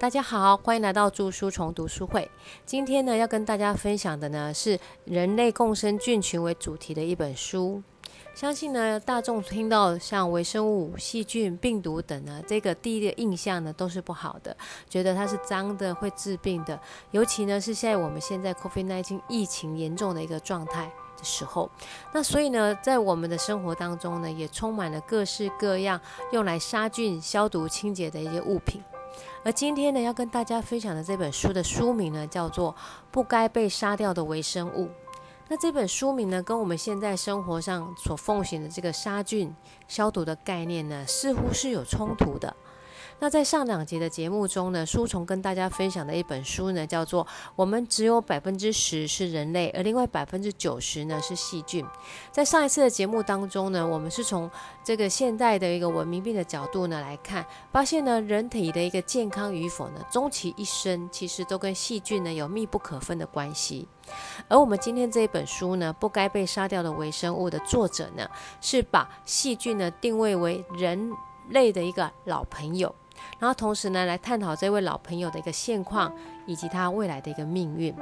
大家好，欢迎来到著书虫读书会。今天呢，要跟大家分享的呢是人类共生菌群为主题的一本书。相信呢，大众听到像微生物、细菌、病毒等呢，这个第一个印象呢都是不好的，觉得它是脏的，会治病的。尤其呢是现在我们现在 COVID-19 疫情严重的一个状态的时候，那所以呢，在我们的生活当中呢，也充满了各式各样用来杀菌、消毒、清洁的一些物品。而今天呢，要跟大家分享的这本书的书名呢，叫做《不该被杀掉的微生物》。那这本书名呢，跟我们现在生活上所奉行的这个杀菌消毒的概念呢，似乎是有冲突的。那在上两节的节目中呢，书虫跟大家分享的一本书呢，叫做《我们只有百分之十是人类，而另外百分之九十呢是细菌》。在上一次的节目当中呢，我们是从这个现代的一个文明病的角度呢来看，发现呢人体的一个健康与否呢，终其一生其实都跟细菌呢有密不可分的关系。而我们今天这一本书呢，不该被杀掉的微生物的作者呢，是把细菌呢定位为人类的一个老朋友。然后同时呢，来探讨这位老朋友的一个现况以及他未来的一个命运。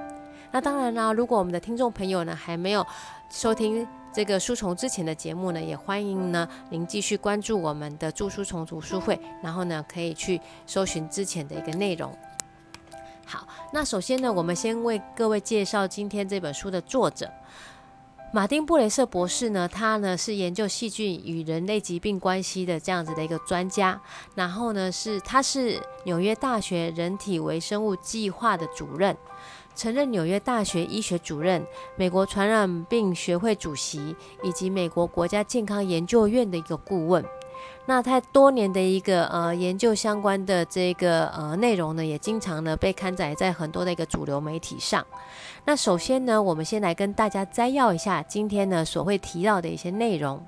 那当然啦，如果我们的听众朋友呢还没有收听这个书虫之前的节目呢，也欢迎呢您继续关注我们的著书虫读书会，然后呢可以去搜寻之前的一个内容。好，那首先呢，我们先为各位介绍今天这本书的作者。马丁布雷瑟博士呢，他呢是研究细菌与人类疾病关系的这样子的一个专家，然后呢是他是纽约大学人体微生物计划的主任，曾任纽约大学医学主任、美国传染病学会主席以及美国国家健康研究院的一个顾问。那他多年的一个呃研究相关的这个呃内容呢，也经常呢被刊载在很多的一个主流媒体上。那首先呢，我们先来跟大家摘要一下今天呢所会提到的一些内容。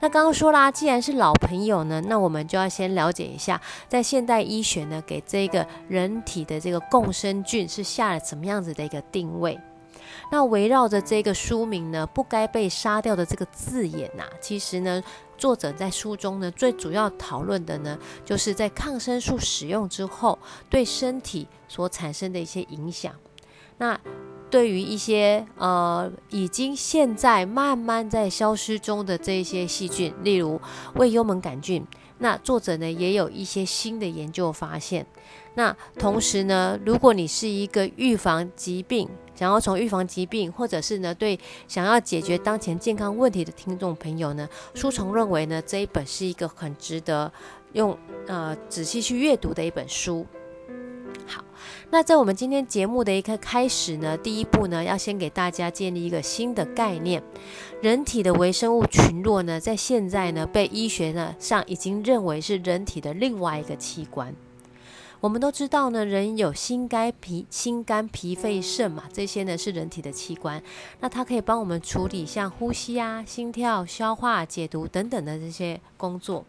那刚刚说啦，既然是老朋友呢，那我们就要先了解一下，在现代医学呢给这个人体的这个共生菌是下了怎么样子的一个定位。那围绕着这个书名呢，不该被杀掉的这个字眼呐，其实呢。作者在书中呢，最主要讨论的呢，就是在抗生素使用之后对身体所产生的一些影响。那对于一些呃已经现在慢慢在消失中的这一些细菌，例如胃幽门杆菌，那作者呢也有一些新的研究发现。那同时呢，如果你是一个预防疾病，想要从预防疾病，或者是呢对想要解决当前健康问题的听众朋友呢，书虫认为呢这一本是一个很值得用呃仔细去阅读的一本书。好，那在我们今天节目的一个开始呢，第一步呢要先给大家建立一个新的概念，人体的微生物群落呢，在现在呢被医学呢上已经认为是人体的另外一个器官。我们都知道呢，人有心肝脾、心肝脾肺肾嘛，这些呢是人体的器官。那它可以帮我们处理像呼吸啊、心跳、消化、解毒等等的这些工作。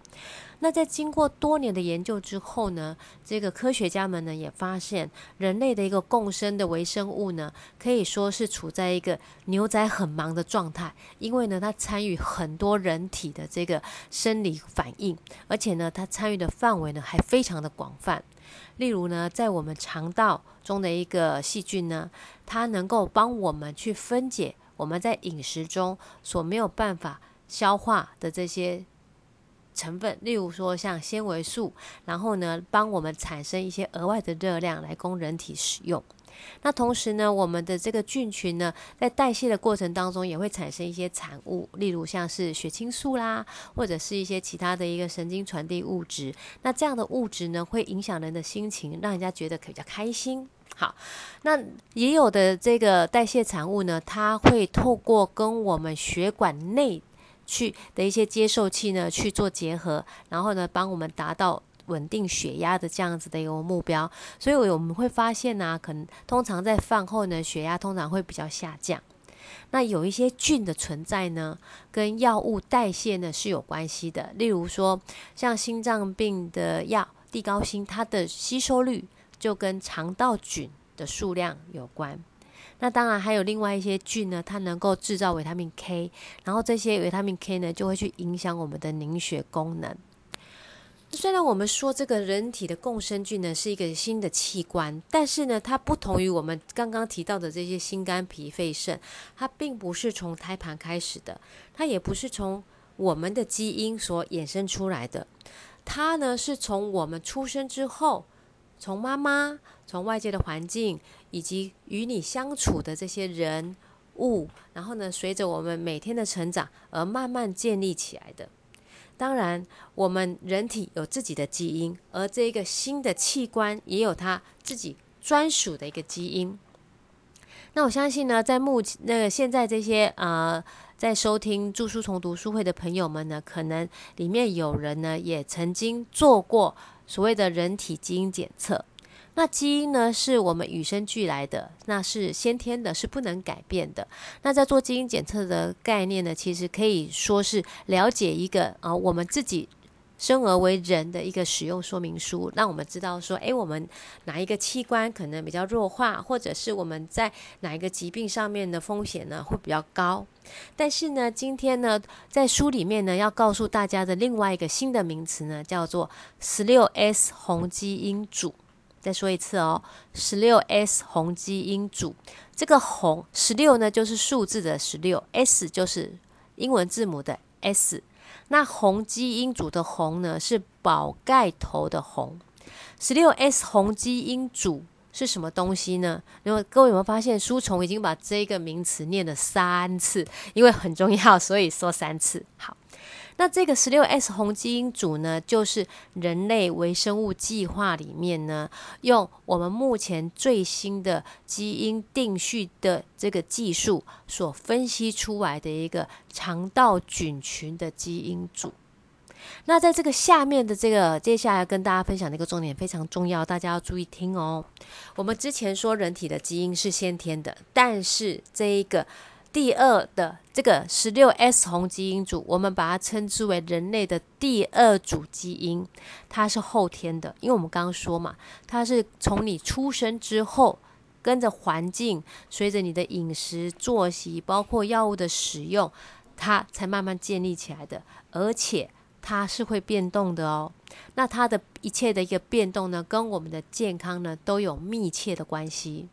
那在经过多年的研究之后呢，这个科学家们呢也发现，人类的一个共生的微生物呢，可以说是处在一个牛仔很忙的状态，因为呢它参与很多人体的这个生理反应，而且呢它参与的范围呢还非常的广泛。例如呢，在我们肠道中的一个细菌呢，它能够帮我们去分解我们在饮食中所没有办法消化的这些成分，例如说像纤维素，然后呢，帮我们产生一些额外的热量来供人体使用。那同时呢，我们的这个菌群呢，在代谢的过程当中，也会产生一些产物，例如像是血清素啦，或者是一些其他的一个神经传递物质。那这样的物质呢，会影响人的心情，让人家觉得比较开心。好，那也有的这个代谢产物呢，它会透过跟我们血管内去的一些接受器呢去做结合，然后呢，帮我们达到。稳定血压的这样子的一个目标，所以我们会发现呢，可能通常在饭后呢，血压通常会比较下降。那有一些菌的存在呢，跟药物代谢呢是有关系的。例如说，像心脏病的药地高辛，它的吸收率就跟肠道菌的数量有关。那当然还有另外一些菌呢，它能够制造维他命 K，然后这些维他命 K 呢就会去影响我们的凝血功能。虽然我们说这个人体的共生菌呢是一个新的器官，但是呢，它不同于我们刚刚提到的这些心肝脾肺肾，它并不是从胎盘开始的，它也不是从我们的基因所衍生出来的，它呢是从我们出生之后，从妈妈、从外界的环境以及与你相处的这些人物，然后呢，随着我们每天的成长而慢慢建立起来的。当然，我们人体有自己的基因，而这个新的器官也有它自己专属的一个基因。那我相信呢，在目前那个现在这些呃，在收听著书虫读书会的朋友们呢，可能里面有人呢也曾经做过所谓的人体基因检测。那基因呢，是我们与生俱来的，那是先天的，是不能改变的。那在做基因检测的概念呢，其实可以说是了解一个啊，我们自己生而为人的一个使用说明书，让我们知道说，诶，我们哪一个器官可能比较弱化，或者是我们在哪一个疾病上面的风险呢会比较高。但是呢，今天呢，在书里面呢，要告诉大家的另外一个新的名词呢，叫做十六 S 红基因组。再说一次哦，十六 S 红基因组，这个红十六呢，就是数字的十六，S 就是英文字母的 S。那红基因组的红呢，是宝盖头的红。十六 S 红基因组是什么东西呢？因为各位有没有发现，书虫已经把这个名词念了三次，因为很重要，所以说三次。好。那这个十六 S 红基因组呢，就是人类微生物计划里面呢，用我们目前最新的基因定序的这个技术所分析出来的一个肠道菌群的基因组。那在这个下面的这个接下来跟大家分享的一个重点非常重要，大家要注意听哦。我们之前说人体的基因是先天的，但是这一个。第二的这个十六 S 红基因组，我们把它称之为人类的第二组基因，它是后天的，因为我们刚刚说嘛，它是从你出生之后，跟着环境，随着你的饮食、作息，包括药物的使用，它才慢慢建立起来的，而且它是会变动的哦。那它的一切的一个变动呢，跟我们的健康呢都有密切的关系。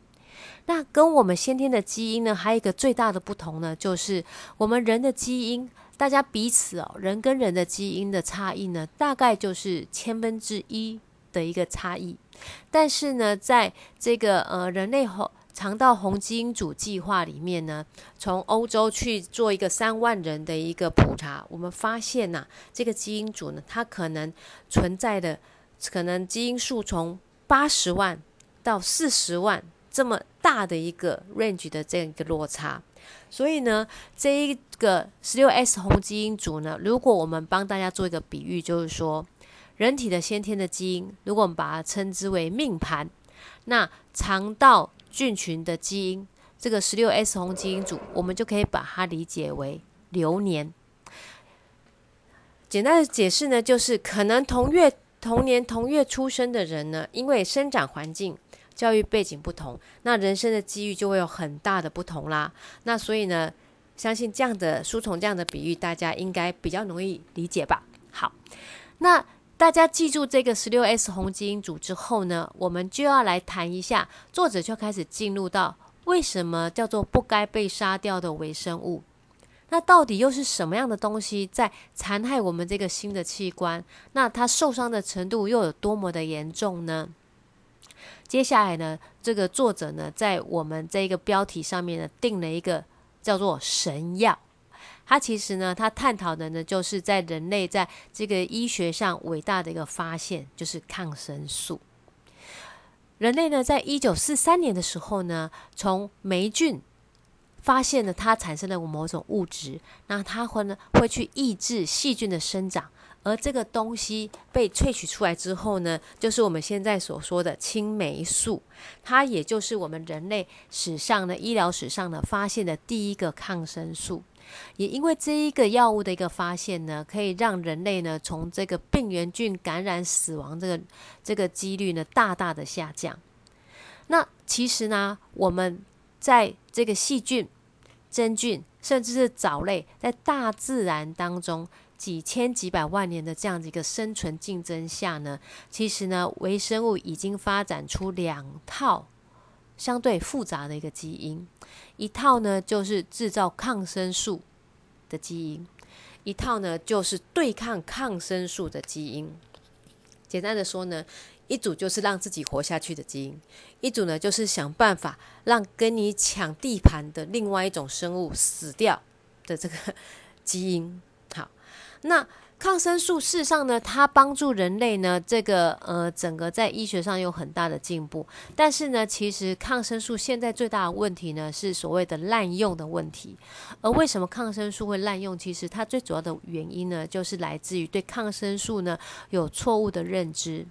那跟我们先天的基因呢，还有一个最大的不同呢，就是我们人的基因，大家彼此哦，人跟人的基因的差异呢，大概就是千分之一的一个差异。但是呢，在这个呃人类红肠道红基因组计划里面呢，从欧洲去做一个三万人的一个普查，我们发现呐，这个基因组呢，它可能存在的可能基因数从八十万到四十万。这么大的一个 range 的这样一个落差，所以呢，这一个十六 S 红基因组呢，如果我们帮大家做一个比喻，就是说，人体的先天的基因，如果我们把它称之为命盘，那肠道菌群的基因，这个十六 S 红基因组，我们就可以把它理解为流年。简单的解释呢，就是可能同月同年同月出生的人呢，因为生长环境。教育背景不同，那人生的机遇就会有很大的不同啦。那所以呢，相信这样的书虫这样的比喻，大家应该比较容易理解吧。好，那大家记住这个十六 S 红基因组之后呢，我们就要来谈一下，作者就开始进入到为什么叫做不该被杀掉的微生物。那到底又是什么样的东西在残害我们这个新的器官？那它受伤的程度又有多么的严重呢？接下来呢，这个作者呢，在我们这个标题上面呢，定了一个叫做“神药”。它其实呢，它探讨的呢，就是在人类在这个医学上伟大的一个发现，就是抗生素。人类呢，在一九四三年的时候呢，从霉菌发现了它产生了某种物质，那它会呢，会去抑制细菌的生长。而这个东西被萃取出来之后呢，就是我们现在所说的青霉素，它也就是我们人类史上的医疗史上的发现的第一个抗生素。也因为这一个药物的一个发现呢，可以让人类呢从这个病原菌感染死亡这个这个几率呢大大的下降。那其实呢，我们在这个细菌、真菌，甚至是藻类，在大自然当中。几千几百万年的这样子一个生存竞争下呢，其实呢，微生物已经发展出两套相对复杂的一个基因，一套呢就是制造抗生素的基因，一套呢就是对抗抗生素的基因。简单的说呢，一组就是让自己活下去的基因，一组呢就是想办法让跟你抢地盘的另外一种生物死掉的这个基因。那抗生素事实上呢，它帮助人类呢，这个呃整个在医学上有很大的进步。但是呢，其实抗生素现在最大的问题呢，是所谓的滥用的问题。而为什么抗生素会滥用？其实它最主要的原因呢，就是来自于对抗生素呢有错误的认知。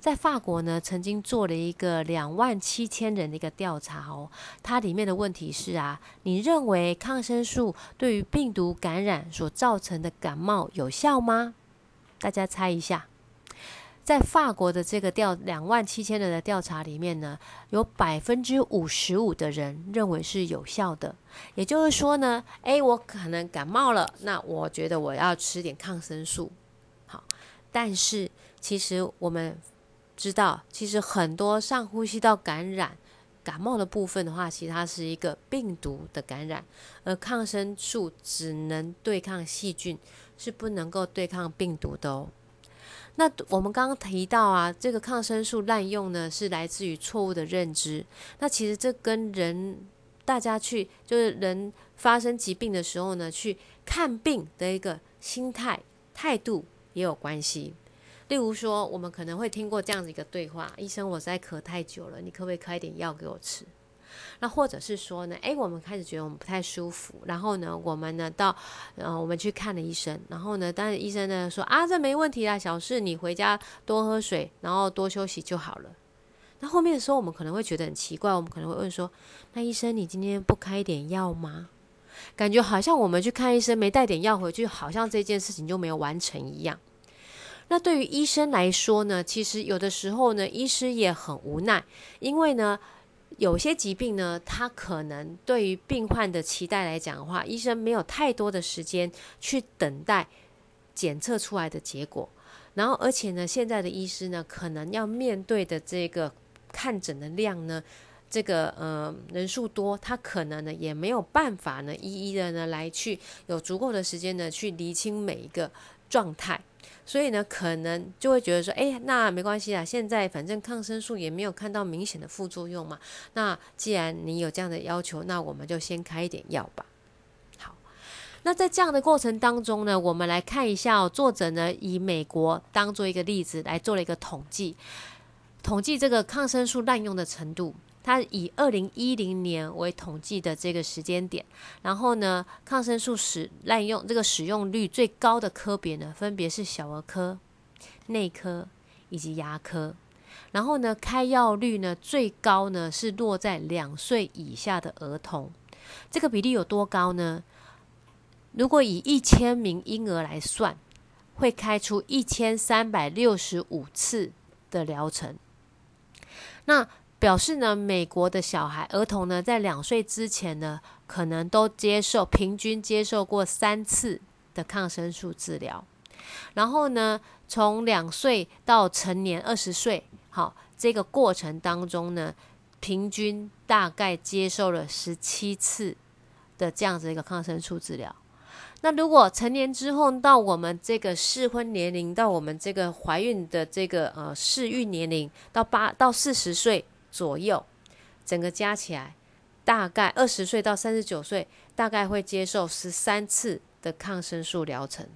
在法国呢，曾经做了一个两万七千人的一个调查哦，它里面的问题是啊，你认为抗生素对于病毒感染所造成的感冒有效吗？大家猜一下，在法国的这个调两万七千人的调查里面呢，有百分之五十五的人认为是有效的。也就是说呢，诶，我可能感冒了，那我觉得我要吃点抗生素。好，但是其实我们。知道，其实很多上呼吸道感染、感冒的部分的话，其实它是一个病毒的感染，而抗生素只能对抗细菌，是不能够对抗病毒的哦。那我们刚刚提到啊，这个抗生素滥用呢，是来自于错误的认知。那其实这跟人大家去，就是人发生疾病的时候呢，去看病的一个心态态度也有关系。例如说，我们可能会听过这样子一个对话：医生，我在咳太久了，你可不可以开点药给我吃？那或者是说呢，诶，我们开始觉得我们不太舒服，然后呢，我们呢到呃我们去看了医生，然后呢，但是医生呢说啊，这没问题啦，小事，你回家多喝水，然后多休息就好了。那后面的时候，我们可能会觉得很奇怪，我们可能会问说，那医生，你今天不开一点药吗？感觉好像我们去看医生没带点药回去，好像这件事情就没有完成一样。那对于医生来说呢，其实有的时候呢，医师也很无奈，因为呢，有些疾病呢，他可能对于病患的期待来讲的话，医生没有太多的时间去等待检测出来的结果，然后而且呢，现在的医师呢，可能要面对的这个看诊的量呢，这个呃人数多，他可能呢也没有办法呢一一的呢来去有足够的时间呢去厘清每一个状态。所以呢，可能就会觉得说，哎，那没关系啊，现在反正抗生素也没有看到明显的副作用嘛。那既然你有这样的要求，那我们就先开一点药吧。好，那在这样的过程当中呢，我们来看一下哦，作者呢以美国当做一个例子来做了一个统计，统计这个抗生素滥用的程度。它以二零一零年为统计的这个时间点，然后呢，抗生素使滥用这个使用率最高的科别呢，分别是小儿科、内科以及牙科。然后呢，开药率呢最高呢是落在两岁以下的儿童。这个比例有多高呢？如果以一千名婴儿来算，会开出一千三百六十五次的疗程。那表示呢，美国的小孩儿童呢，在两岁之前呢，可能都接受平均接受过三次的抗生素治疗。然后呢，从两岁到成年二十岁，好，这个过程当中呢，平均大概接受了十七次的这样子一个抗生素治疗。那如果成年之后到我们这个适婚年龄，到我们这个怀孕的这个呃适孕年龄，到八到四十岁。左右，整个加起来，大概二十岁到三十九岁，大概会接受十三次的抗生素疗程。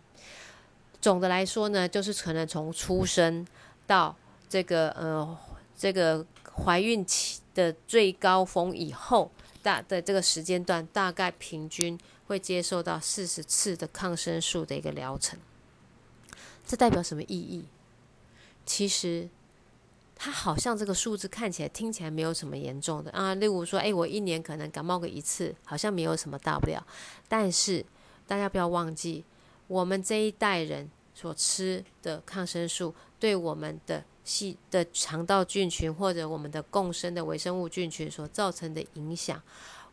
总的来说呢，就是可能从出生到这个呃这个怀孕期的最高峰以后，大的这个时间段，大概平均会接受到四十次的抗生素的一个疗程。这代表什么意义？其实。它好像这个数字看起来、听起来没有什么严重的啊。例如说，哎，我一年可能感冒个一次，好像没有什么大不了。但是大家不要忘记，我们这一代人所吃的抗生素，对我们的细的肠道菌群或者我们的共生的微生物菌群所造成的影响，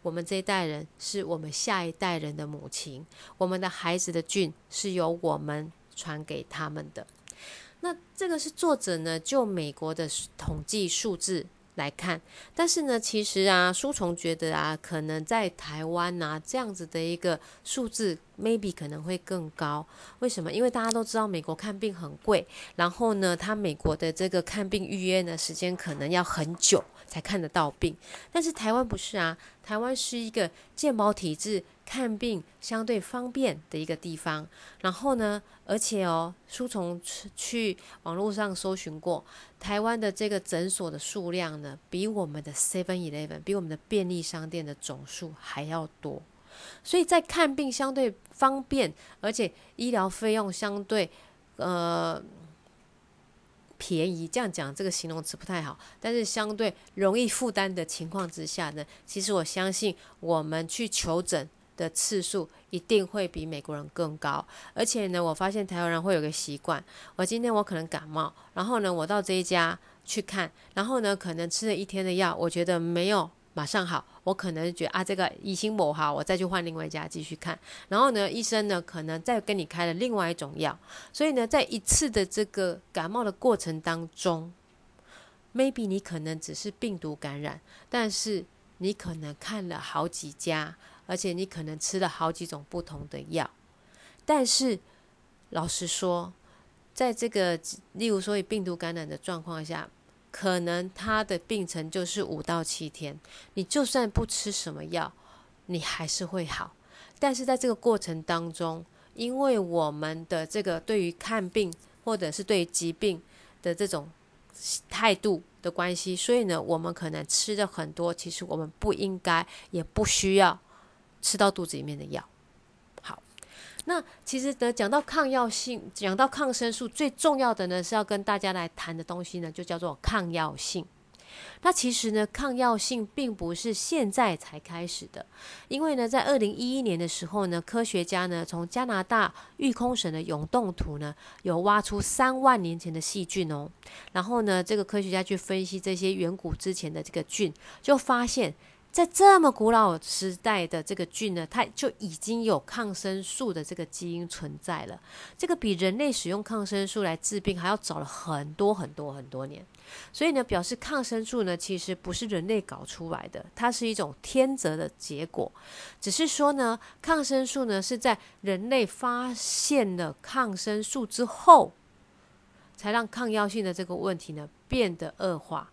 我们这一代人是我们下一代人的母亲，我们的孩子的菌是由我们传给他们的。那这个是作者呢，就美国的统计数字。来看，但是呢，其实啊，书虫觉得啊，可能在台湾啊这样子的一个数字，maybe 可能会更高。为什么？因为大家都知道美国看病很贵，然后呢，他美国的这个看病预约呢时间可能要很久才看得到病。但是台湾不是啊，台湾是一个健保体制。看病相对方便的一个地方，然后呢，而且哦，书虫去网络上搜寻过，台湾的这个诊所的数量呢，比我们的 Seven Eleven，比我们的便利商店的总数还要多，所以在看病相对方便，而且医疗费用相对呃便宜，这样讲这个形容词不太好，但是相对容易负担的情况之下呢，其实我相信我们去求诊。的次数一定会比美国人更高，而且呢，我发现台湾人会有个习惯，我今天我可能感冒，然后呢，我到这一家去看，然后呢，可能吃了一天的药，我觉得没有马上好，我可能觉得啊，这个已经不好，我再去换另外一家继续看，然后呢，医生呢可能再跟你开了另外一种药，所以呢，在一次的这个感冒的过程当中，maybe 你可能只是病毒感染，但是你可能看了好几家。而且你可能吃了好几种不同的药，但是老实说，在这个例如说以病毒感染的状况下，可能他的病程就是五到七天。你就算不吃什么药，你还是会好。但是在这个过程当中，因为我们的这个对于看病或者是对疾病的这种态度的关系，所以呢，我们可能吃的很多，其实我们不应该也不需要。吃到肚子里面的药，好，那其实呢，讲到抗药性，讲到抗生素，最重要的呢是要跟大家来谈的东西呢，就叫做抗药性。那其实呢，抗药性并不是现在才开始的，因为呢，在二零一一年的时候呢，科学家呢从加拿大育空省的永冻土呢，有挖出三万年前的细菌哦，然后呢，这个科学家去分析这些远古之前的这个菌，就发现。在这么古老时代的这个菌呢，它就已经有抗生素的这个基因存在了。这个比人类使用抗生素来治病还要早了很多很多很多年。所以呢，表示抗生素呢其实不是人类搞出来的，它是一种天择的结果。只是说呢，抗生素呢是在人类发现了抗生素之后，才让抗药性的这个问题呢变得恶化。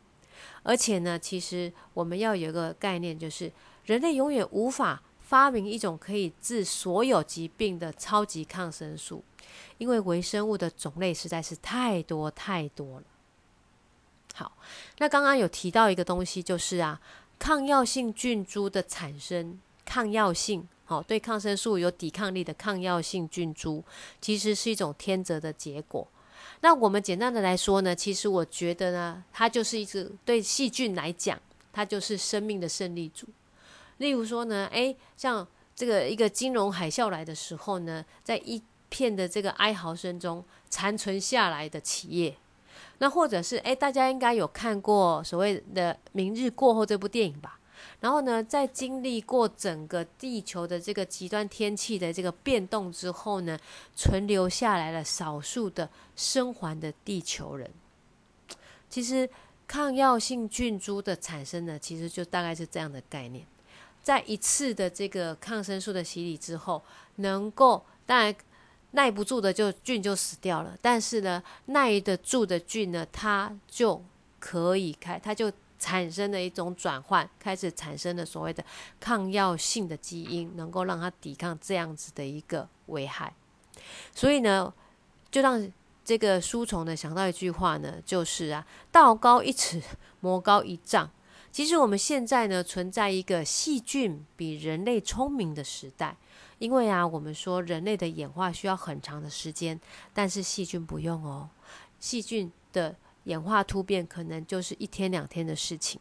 而且呢，其实我们要有一个概念，就是人类永远无法发明一种可以治所有疾病的超级抗生素，因为微生物的种类实在是太多太多了。好，那刚刚有提到一个东西，就是啊，抗药性菌株的产生，抗药性，好，对抗生素有抵抗力的抗药性菌株，其实是一种天择的结果。那我们简单的来说呢，其实我觉得呢，它就是一只对细菌来讲，它就是生命的胜利组。例如说呢，诶，像这个一个金融海啸来的时候呢，在一片的这个哀嚎声中残存下来的企业，那或者是诶，大家应该有看过所谓的《明日过后》这部电影吧？然后呢，在经历过整个地球的这个极端天气的这个变动之后呢，存留下来了少数的生还的地球人。其实抗药性菌株的产生呢，其实就大概是这样的概念。在一次的这个抗生素的洗礼之后，能够当然耐不住的就菌就死掉了，但是呢，耐得住的菌呢，它就可以开，它就。产生的一种转换，开始产生的所谓的抗药性的基因，能够让它抵抗这样子的一个危害。所以呢，就让这个书虫呢想到一句话呢，就是啊，道高一尺，魔高一丈。其实我们现在呢存在一个细菌比人类聪明的时代，因为啊，我们说人类的演化需要很长的时间，但是细菌不用哦，细菌的。演化突变可能就是一天两天的事情，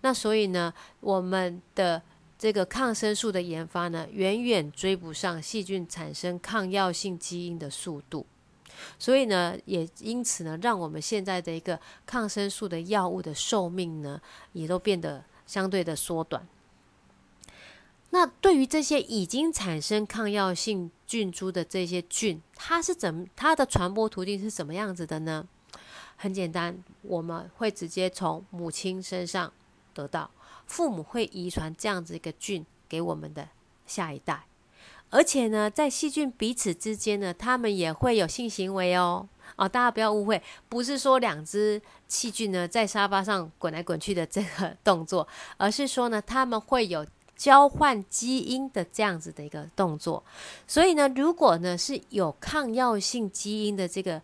那所以呢，我们的这个抗生素的研发呢，远远追不上细菌产生抗药性基因的速度，所以呢，也因此呢，让我们现在的一个抗生素的药物的寿命呢，也都变得相对的缩短。那对于这些已经产生抗药性菌株的这些菌，它是怎么它的传播途径是什么样子的呢？很简单，我们会直接从母亲身上得到，父母会遗传这样子一个菌给我们的下一代，而且呢，在细菌彼此之间呢，它们也会有性行为哦。哦，大家不要误会，不是说两只细菌呢在沙发上滚来滚去的这个动作，而是说呢，它们会有交换基因的这样子的一个动作。所以呢，如果呢是有抗药性基因的这个。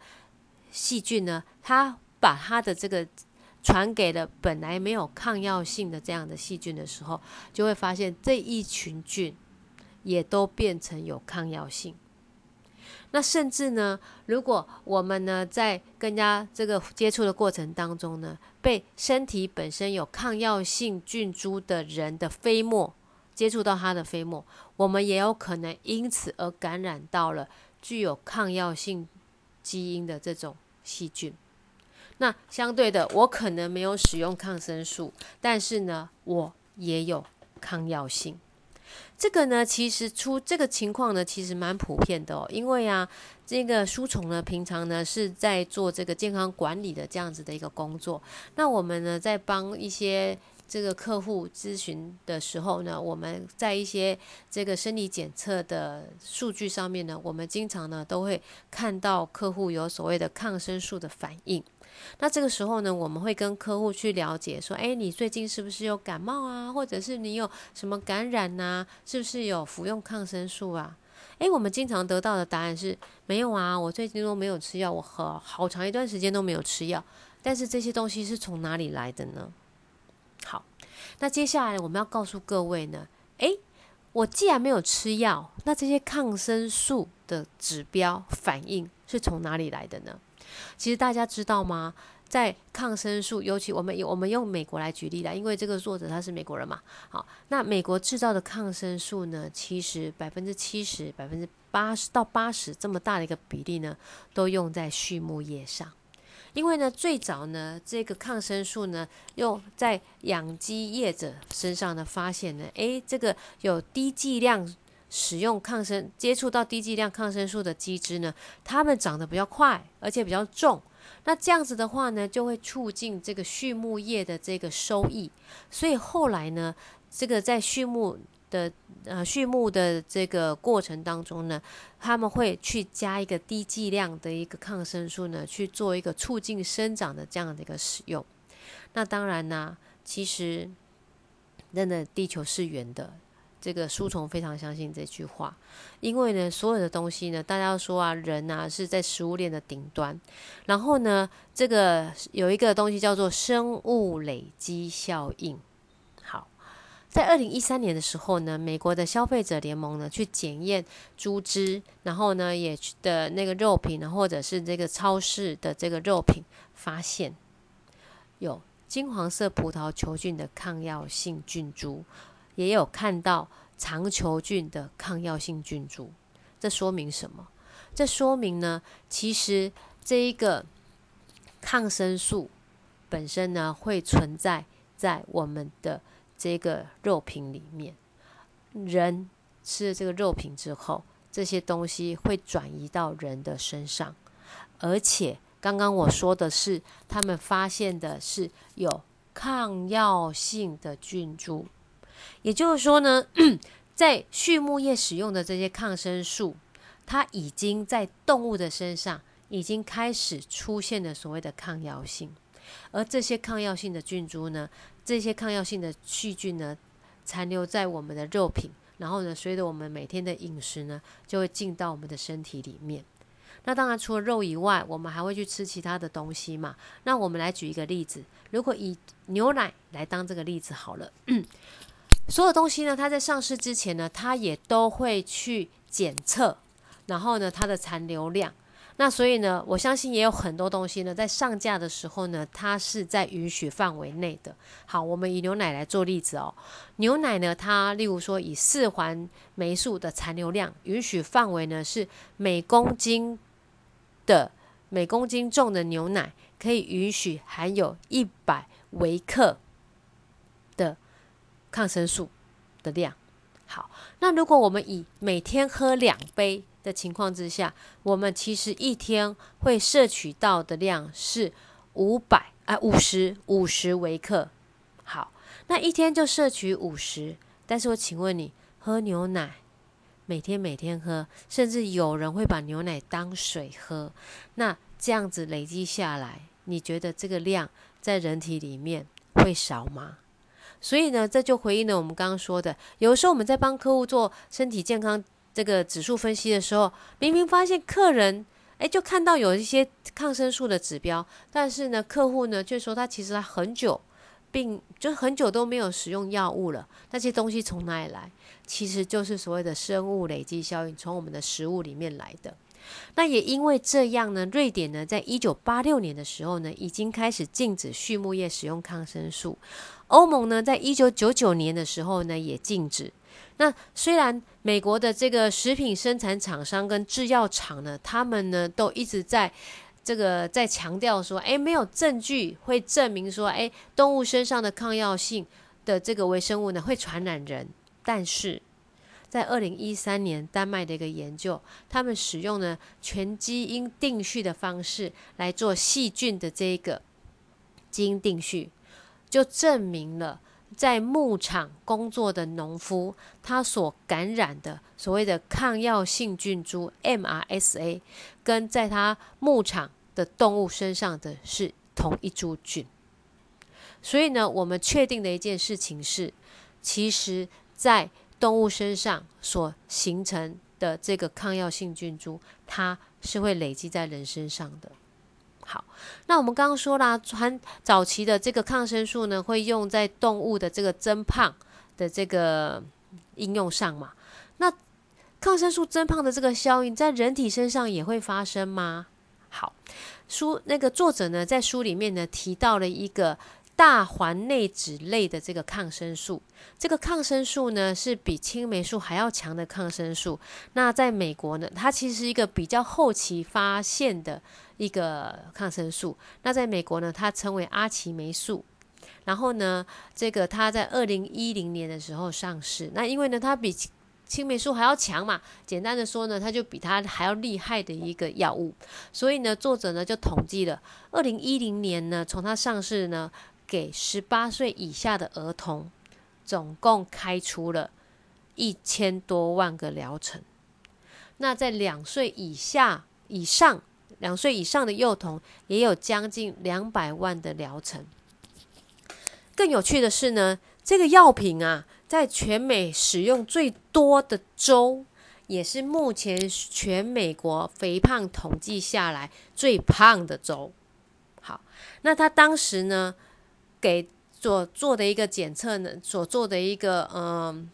细菌呢，他把他的这个传给了本来没有抗药性的这样的细菌的时候，就会发现这一群菌也都变成有抗药性。那甚至呢，如果我们呢在跟人家这个接触的过程当中呢，被身体本身有抗药性菌株的人的飞沫接触到他的飞沫，我们也有可能因此而感染到了具有抗药性基因的这种。细菌，那相对的，我可能没有使用抗生素，但是呢，我也有抗药性。这个呢，其实出这个情况呢，其实蛮普遍的哦。因为啊，这个书虫呢，平常呢是在做这个健康管理的这样子的一个工作。那我们呢，在帮一些这个客户咨询的时候呢，我们在一些这个生理检测的数据上面呢，我们经常呢都会看到客户有所谓的抗生素的反应。那这个时候呢，我们会跟客户去了解说，哎，你最近是不是有感冒啊？或者是你有什么感染呐？是不是有服用抗生素啊？哎，我们经常得到的答案是没有啊，我最近都没有吃药，我好好长一段时间都没有吃药。但是这些东西是从哪里来的呢？好，那接下来我们要告诉各位呢，诶，我既然没有吃药，那这些抗生素的指标反应是从哪里来的呢？其实大家知道吗？在抗生素，尤其我们我们用美国来举例啦，因为这个作者他是美国人嘛。好，那美国制造的抗生素呢，其实百分之七十、百分之八十到八十这么大的一个比例呢，都用在畜牧业上。因为呢，最早呢，这个抗生素呢，用在养鸡业者身上呢，发现呢，诶，这个有低剂量使用抗生，接触到低剂量抗生素的鸡只呢，它们长得比较快，而且比较重。那这样子的话呢，就会促进这个畜牧业的这个收益。所以后来呢，这个在畜牧的呃畜牧的这个过程当中呢，他们会去加一个低剂量的一个抗生素呢，去做一个促进生长的这样的一个使用。那当然呢，其实真的地球是圆的，这个书虫非常相信这句话，因为呢，所有的东西呢，大家说啊，人啊是在食物链的顶端，然后呢，这个有一个东西叫做生物累积效应。在二零一三年的时候呢，美国的消费者联盟呢去检验猪只，然后呢也的那个肉品呢，或者是这个超市的这个肉品，发现有金黄色葡萄球菌的抗药性菌株，也有看到长球菌的抗药性菌株。这说明什么？这说明呢，其实这一个抗生素本身呢会存在在我们的。这个肉品里面，人吃了这个肉品之后，这些东西会转移到人的身上，而且刚刚我说的是，他们发现的是有抗药性的菌株，也就是说呢，在畜牧业使用的这些抗生素，它已经在动物的身上已经开始出现了所谓的抗药性，而这些抗药性的菌株呢？这些抗药性的细菌呢，残留在我们的肉品，然后呢，随着我们每天的饮食呢，就会进到我们的身体里面。那当然，除了肉以外，我们还会去吃其他的东西嘛。那我们来举一个例子，如果以牛奶来当这个例子好了，所有东西呢，它在上市之前呢，它也都会去检测，然后呢，它的残留量。那所以呢，我相信也有很多东西呢，在上架的时候呢，它是在允许范围内的。好，我们以牛奶来做例子哦。牛奶呢，它例如说以四环霉素的残留量，允许范围呢是每公斤的每公斤重的牛奶可以允许含有一百微克的抗生素的量。好，那如果我们以每天喝两杯的情况之下，我们其实一天会摄取到的量是五百啊五十五十微克。好，那一天就摄取五十。但是我请问你，喝牛奶，每天每天喝，甚至有人会把牛奶当水喝，那这样子累积下来，你觉得这个量在人体里面会少吗？所以呢，这就回应了我们刚刚说的，有时候我们在帮客户做身体健康这个指数分析的时候，明明发现客人哎就看到有一些抗生素的指标，但是呢，客户呢却说他其实他很久。并就很久都没有使用药物了，那些东西从哪里来？其实就是所谓的生物累积效应，从我们的食物里面来的。那也因为这样呢，瑞典呢，在一九八六年的时候呢，已经开始禁止畜牧业使用抗生素。欧盟呢，在一九九九年的时候呢，也禁止。那虽然美国的这个食品生产厂商跟制药厂呢，他们呢，都一直在。这个在强调说，哎，没有证据会证明说，哎，动物身上的抗药性的这个微生物呢会传染人。但是在二零一三年，丹麦的一个研究，他们使用了全基因定序的方式来做细菌的这一个基因定序，就证明了在牧场工作的农夫他所感染的所谓的抗药性菌株 MRSA，跟在他牧场的动物身上的是同一株菌，所以呢，我们确定的一件事情是，其实，在动物身上所形成的这个抗药性菌株，它是会累积在人身上的。好，那我们刚刚说啦，传早期的这个抗生素呢，会用在动物的这个增胖的这个应用上嘛？那抗生素增胖的这个效应，在人体身上也会发生吗？好，书那个作者呢，在书里面呢提到了一个大环内酯类的这个抗生素，这个抗生素呢是比青霉素还要强的抗生素。那在美国呢，它其实是一个比较后期发现的一个抗生素。那在美国呢，它称为阿奇霉素。然后呢，这个它在二零一零年的时候上市。那因为呢，它比青霉素还要强嘛？简单的说呢，它就比它还要厉害的一个药物。所以呢，作者呢就统计了，二零一零年呢，从它上市呢，给十八岁以下的儿童，总共开出了一千多万个疗程。那在两岁以下以上，两岁以上的幼童，也有将近两百万的疗程。更有趣的是呢，这个药品啊。在全美使用最多的州，也是目前全美国肥胖统计下来最胖的州。好，那他当时呢，给所做的一个检测呢，所做的一个嗯，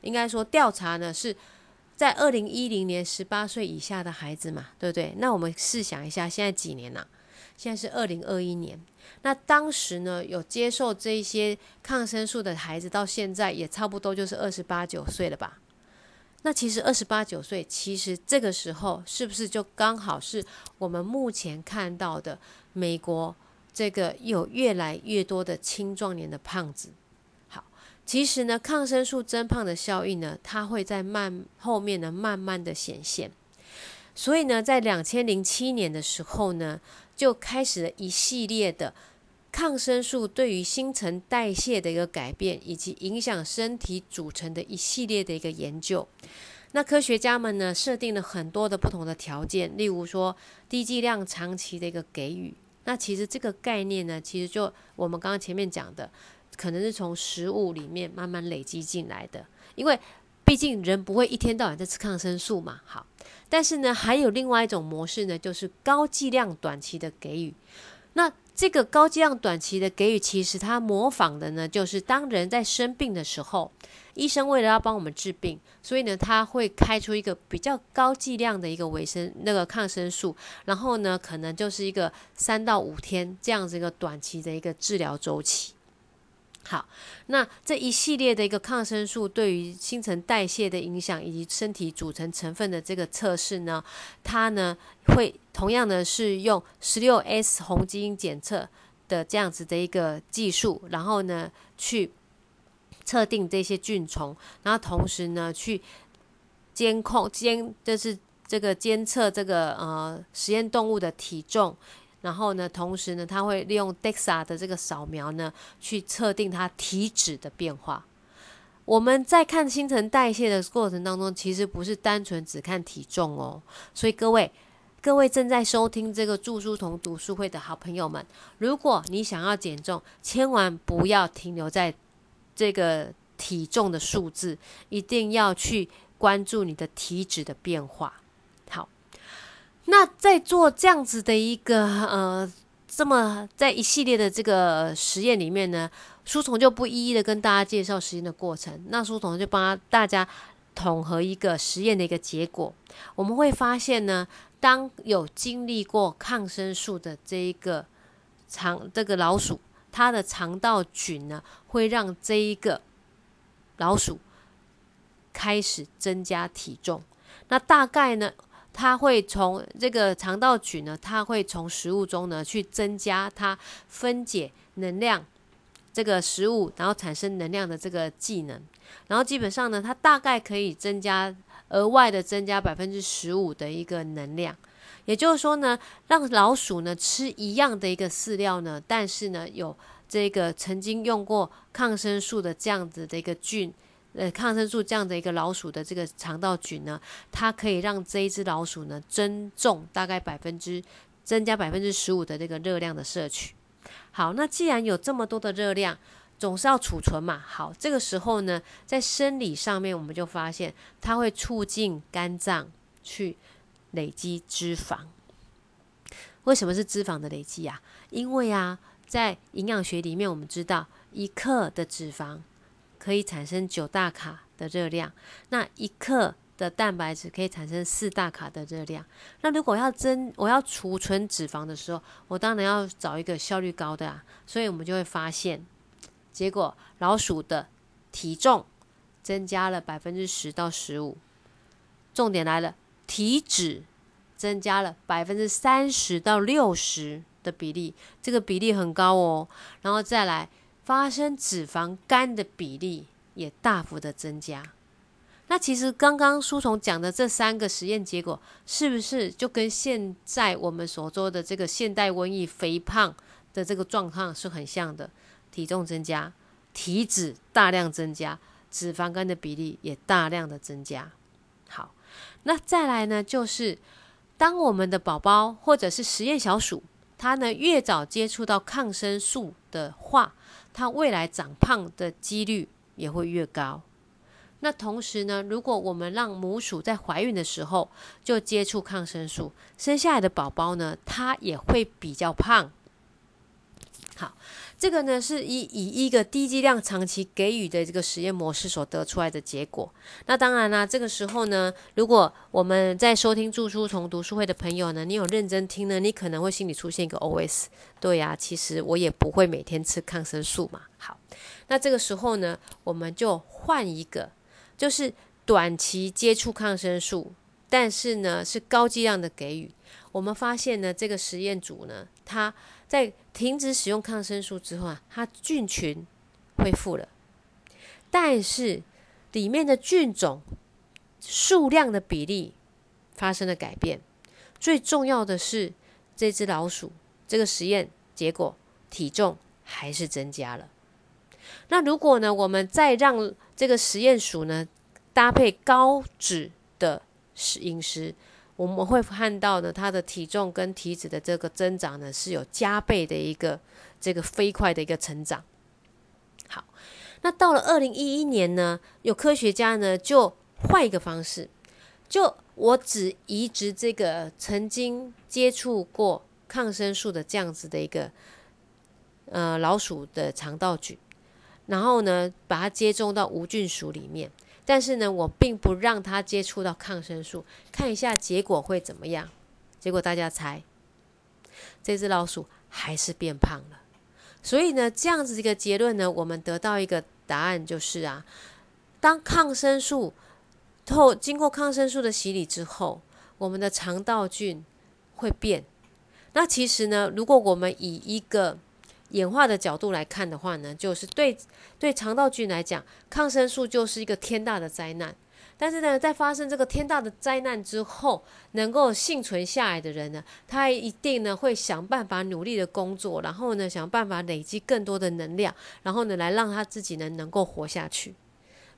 应该说调查呢，是在二零一零年十八岁以下的孩子嘛，对不对？那我们试想一下，现在几年了？现在是二零二一年。那当时呢，有接受这些抗生素的孩子，到现在也差不多就是二十八九岁了吧？那其实二十八九岁，其实这个时候是不是就刚好是我们目前看到的美国这个有越来越多的青壮年的胖子？其实呢，抗生素增胖的效应呢，它会在慢后面呢慢慢的显现。所以呢，在两千零七年的时候呢，就开始了一系列的。抗生素对于新陈代谢的一个改变，以及影响身体组成的一系列的一个研究。那科学家们呢，设定了很多的不同的条件，例如说低剂量长期的一个给予。那其实这个概念呢，其实就我们刚刚前面讲的，可能是从食物里面慢慢累积进来的。因为毕竟人不会一天到晚在吃抗生素嘛。好，但是呢，还有另外一种模式呢，就是高剂量短期的给予。那这个高剂量短期的给予，其实它模仿的呢，就是当人在生病的时候，医生为了要帮我们治病，所以呢，他会开出一个比较高剂量的一个维生那个抗生素，然后呢，可能就是一个三到五天这样子一个短期的一个治疗周期。好，那这一系列的一个抗生素对于新陈代谢的影响，以及身体组成成分的这个测试呢，它呢会同样的是用十六 S 红基因检测的这样子的一个技术，然后呢去测定这些菌虫，然后同时呢去监控监就是这个监测这个呃实验动物的体重，然后呢同时呢它会利用 DEXA 的这个扫描呢去测定它体脂的变化。我们在看新陈代谢的过程当中，其实不是单纯只看体重哦。所以各位，各位正在收听这个著书童读书会的好朋友们，如果你想要减重，千万不要停留在这个体重的数字，一定要去关注你的体脂的变化。那在做这样子的一个呃。这么在一系列的这个实验里面呢，书虫就不一一的跟大家介绍实验的过程。那书虫就帮大家统合一个实验的一个结果。我们会发现呢，当有经历过抗生素的这一个肠这个老鼠，它的肠道菌呢，会让这一个老鼠开始增加体重。那大概呢？它会从这个肠道菌呢，它会从食物中呢去增加它分解能量这个食物，然后产生能量的这个技能。然后基本上呢，它大概可以增加额外的增加百分之十五的一个能量。也就是说呢，让老鼠呢吃一样的一个饲料呢，但是呢有这个曾经用过抗生素的这样子的一个菌。呃，抗生素这样的一个老鼠的这个肠道菌呢，它可以让这一只老鼠呢增重大概百分之增加百分之十五的这个热量的摄取。好，那既然有这么多的热量，总是要储存嘛。好，这个时候呢，在生理上面我们就发现它会促进肝脏去累积脂肪。为什么是脂肪的累积啊？因为啊，在营养学里面我们知道一克的脂肪。可以产生九大卡的热量，那一克的蛋白质可以产生四大卡的热量。那如果要增，我要储存脂肪的时候，我当然要找一个效率高的啊。所以我们就会发现，结果老鼠的体重增加了百分之十到十五。重点来了，体脂增加了百分之三十到六十的比例，这个比例很高哦。然后再来。发生脂肪肝的比例也大幅的增加。那其实刚刚书虫讲的这三个实验结果，是不是就跟现在我们所说的这个现代瘟疫肥胖的这个状况是很像的？体重增加，体脂大量增加，脂肪肝的比例也大量的增加。好，那再来呢，就是当我们的宝宝或者是实验小鼠，它呢越早接触到抗生素的话，它未来长胖的几率也会越高。那同时呢，如果我们让母鼠在怀孕的时候就接触抗生素，生下来的宝宝呢，它也会比较胖。好。这个呢是以以一个低剂量长期给予的这个实验模式所得出来的结果。那当然啦，这个时候呢，如果我们在收听著书从读书会的朋友呢，你有认真听呢，你可能会心里出现一个 OS：对呀，其实我也不会每天吃抗生素嘛。好，那这个时候呢，我们就换一个，就是短期接触抗生素，但是呢是高剂量的给予。我们发现呢，这个实验组呢，它在停止使用抗生素之后啊，它菌群恢复了，但是里面的菌种数量的比例发生了改变。最重要的是，这只老鼠这个实验结果体重还是增加了。那如果呢，我们再让这个实验鼠呢搭配高脂的食饮食。我们会看到呢，它的体重跟体脂的这个增长呢，是有加倍的一个这个飞快的一个成长。好，那到了二零一一年呢，有科学家呢就换一个方式，就我只移植这个曾经接触过抗生素的这样子的一个呃老鼠的肠道菌，然后呢把它接种到无菌鼠里面。但是呢，我并不让他接触到抗生素，看一下结果会怎么样。结果大家猜，这只老鼠还是变胖了。所以呢，这样子一个结论呢，我们得到一个答案就是啊，当抗生素透经过抗生素的洗礼之后，我们的肠道菌会变。那其实呢，如果我们以一个演化的角度来看的话呢，就是对对肠道菌来讲，抗生素就是一个天大的灾难。但是呢，在发生这个天大的灾难之后，能够幸存下来的人呢，他一定呢会想办法努力的工作，然后呢想办法累积更多的能量，然后呢来让他自己呢能够活下去。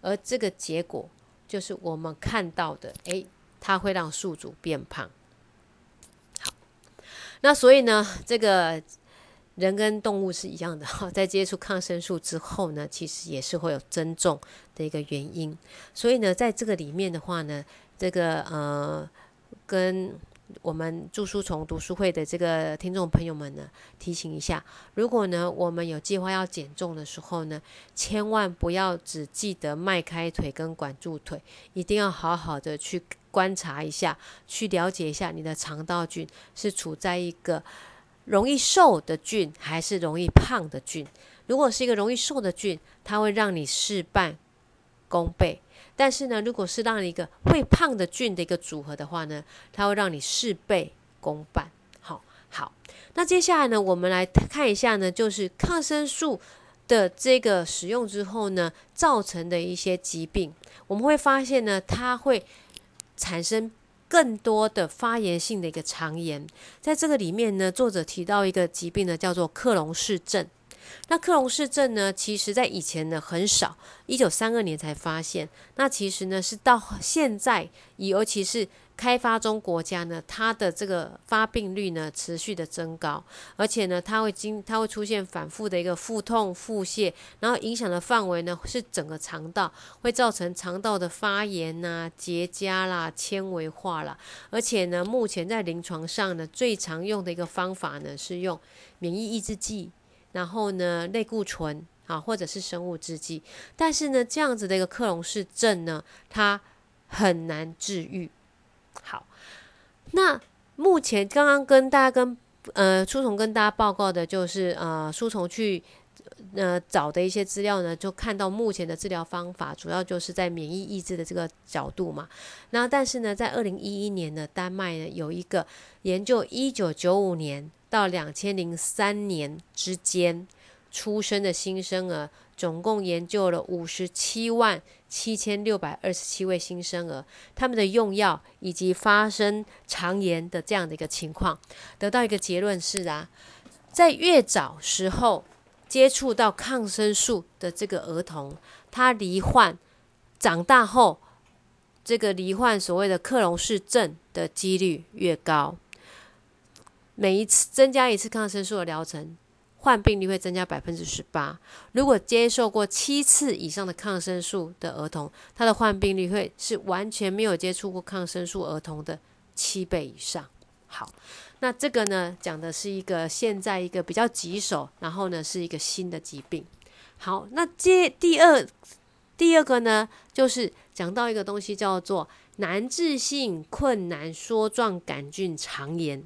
而这个结果就是我们看到的，诶，它会让宿主变胖。好，那所以呢，这个。人跟动物是一样的哈，在接触抗生素之后呢，其实也是会有增重的一个原因。所以呢，在这个里面的话呢，这个呃，跟我们著书虫读书会的这个听众朋友们呢，提醒一下：如果呢我们有计划要减重的时候呢，千万不要只记得迈开腿跟管住腿，一定要好好的去观察一下，去了解一下你的肠道菌是处在一个。容易瘦的菌还是容易胖的菌？如果是一个容易瘦的菌，它会让你事半功倍；但是呢，如果是让一个会胖的菌的一个组合的话呢，它会让你事倍功半。好，好，那接下来呢，我们来看一下呢，就是抗生素的这个使用之后呢，造成的一些疾病，我们会发现呢，它会产生。更多的发炎性的一个肠炎，在这个里面呢，作者提到一个疾病呢，叫做克隆氏症。那克隆氏症呢，其实在以前呢很少，一九三二年才发现。那其实呢是到现在，尤其是。开发中国家呢，它的这个发病率呢持续的增高，而且呢，它会经它会出现反复的一个腹痛、腹泻，然后影响的范围呢是整个肠道，会造成肠道的发炎呐、结痂啦、纤维化啦。而且呢，目前在临床上呢，最常用的一个方法呢是用免疫抑制剂，然后呢，类固醇啊，或者是生物制剂。但是呢，这样子的一个克隆氏症呢，它很难治愈。好，那目前刚刚跟大家跟呃书虫跟大家报告的就是呃书虫去呃找的一些资料呢，就看到目前的治疗方法主要就是在免疫抑制的这个角度嘛。那但是呢，在二零一一年呢，丹麦呢有一个研究，一九九五年到两千零三年之间出生的新生儿。总共研究了五十七万七千六百二十七位新生儿，他们的用药以及发生肠炎的这样的一个情况，得到一个结论是啊，在越早时候接触到抗生素的这个儿童，他罹患长大后这个罹患所谓的克隆氏症的几率越高，每一次增加一次抗生素的疗程。患病率会增加百分之十八。如果接受过七次以上的抗生素的儿童，他的患病率会是完全没有接触过抗生素儿童的七倍以上。好，那这个呢，讲的是一个现在一个比较棘手，然后呢是一个新的疾病。好，那接第二第二个呢，就是讲到一个东西叫做难治性困难梭状杆菌肠炎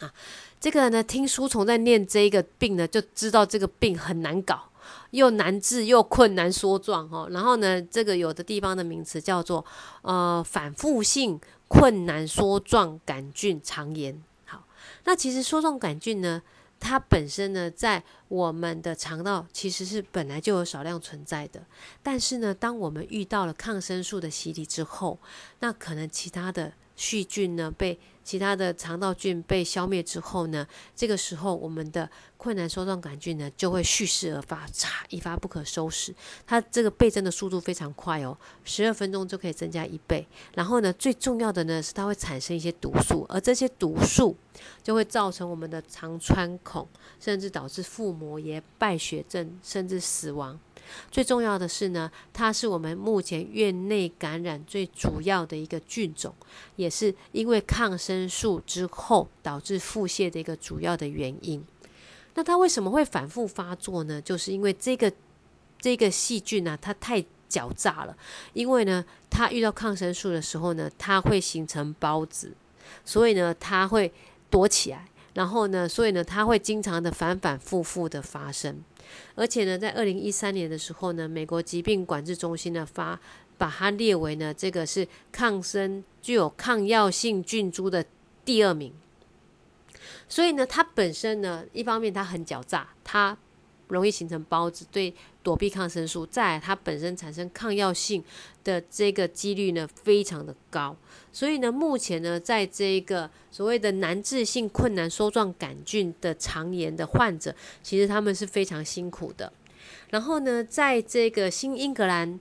啊。这个呢，听书虫在念这个病呢，就知道这个病很难搞，又难治又困难缩状哈。然后呢，这个有的地方的名词叫做呃反复性困难缩状杆菌肠炎。好，那其实梭状杆菌呢，它本身呢，在我们的肠道其实是本来就有少量存在的。但是呢，当我们遇到了抗生素的洗礼之后，那可能其他的细菌呢被其他的肠道菌被消灭之后呢，这个时候我们的困难梭状杆菌呢就会蓄势而发，嚓，一发不可收拾。它这个倍增的速度非常快哦，十二分钟就可以增加一倍。然后呢，最重要的呢是它会产生一些毒素，而这些毒素就会造成我们的肠穿孔，甚至导致腹膜炎、败血症，甚至死亡。最重要的是呢，它是我们目前院内感染最主要的一个菌种，也是因为抗生素之后导致腹泻的一个主要的原因。那它为什么会反复发作呢？就是因为这个这个细菌呢，它太狡诈了。因为呢，它遇到抗生素的时候呢，它会形成孢子，所以呢，它会躲起来。然后呢，所以呢，它会经常的反反复复的发生。而且呢，在二零一三年的时候呢，美国疾病管制中心呢发把它列为呢这个是抗生具有抗药性菌株的第二名。所以呢，它本身呢，一方面它很狡诈，它容易形成孢子，对躲避抗生素，再它本身产生抗药性的这个几率呢，非常的高。所以呢，目前呢，在这个所谓的难治性困难梭状杆菌的肠炎的患者，其实他们是非常辛苦的。然后呢，在这个新英格兰